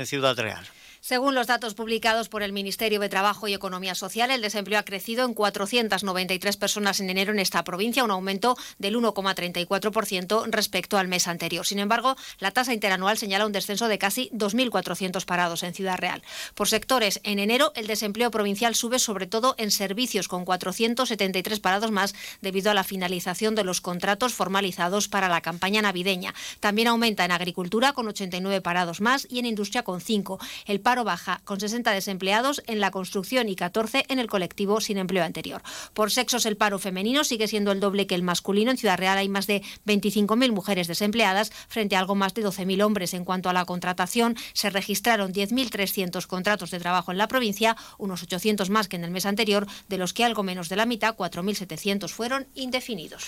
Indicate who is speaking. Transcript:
Speaker 1: en Ciudad Real.
Speaker 2: Según los datos publicados por el Ministerio de Trabajo y Economía Social, el desempleo ha crecido en 493 personas en enero en esta provincia, un aumento del 1,34% respecto al mes anterior. Sin embargo, la tasa interanual señala un descenso de casi 2.400 parados en Ciudad Real. Por sectores, en enero el desempleo provincial sube sobre todo en servicios, con 473 parados más debido a la finalización de los contratos formalizados para la campaña navideña. También aumenta en agricultura, con 89 parados más, y en industria, con 5. El paro baja, con 60 desempleados en la construcción y 14 en el colectivo sin empleo anterior. Por sexos, el paro femenino sigue siendo el doble que el masculino. En Ciudad Real hay más de 25.000 mujeres desempleadas frente a algo más de 12.000 hombres. En cuanto a la contratación, se registraron 10.300 contratos de trabajo en la provincia, unos 800 más que en el mes anterior, de los que algo menos de la mitad, 4.700, fueron indefinidos.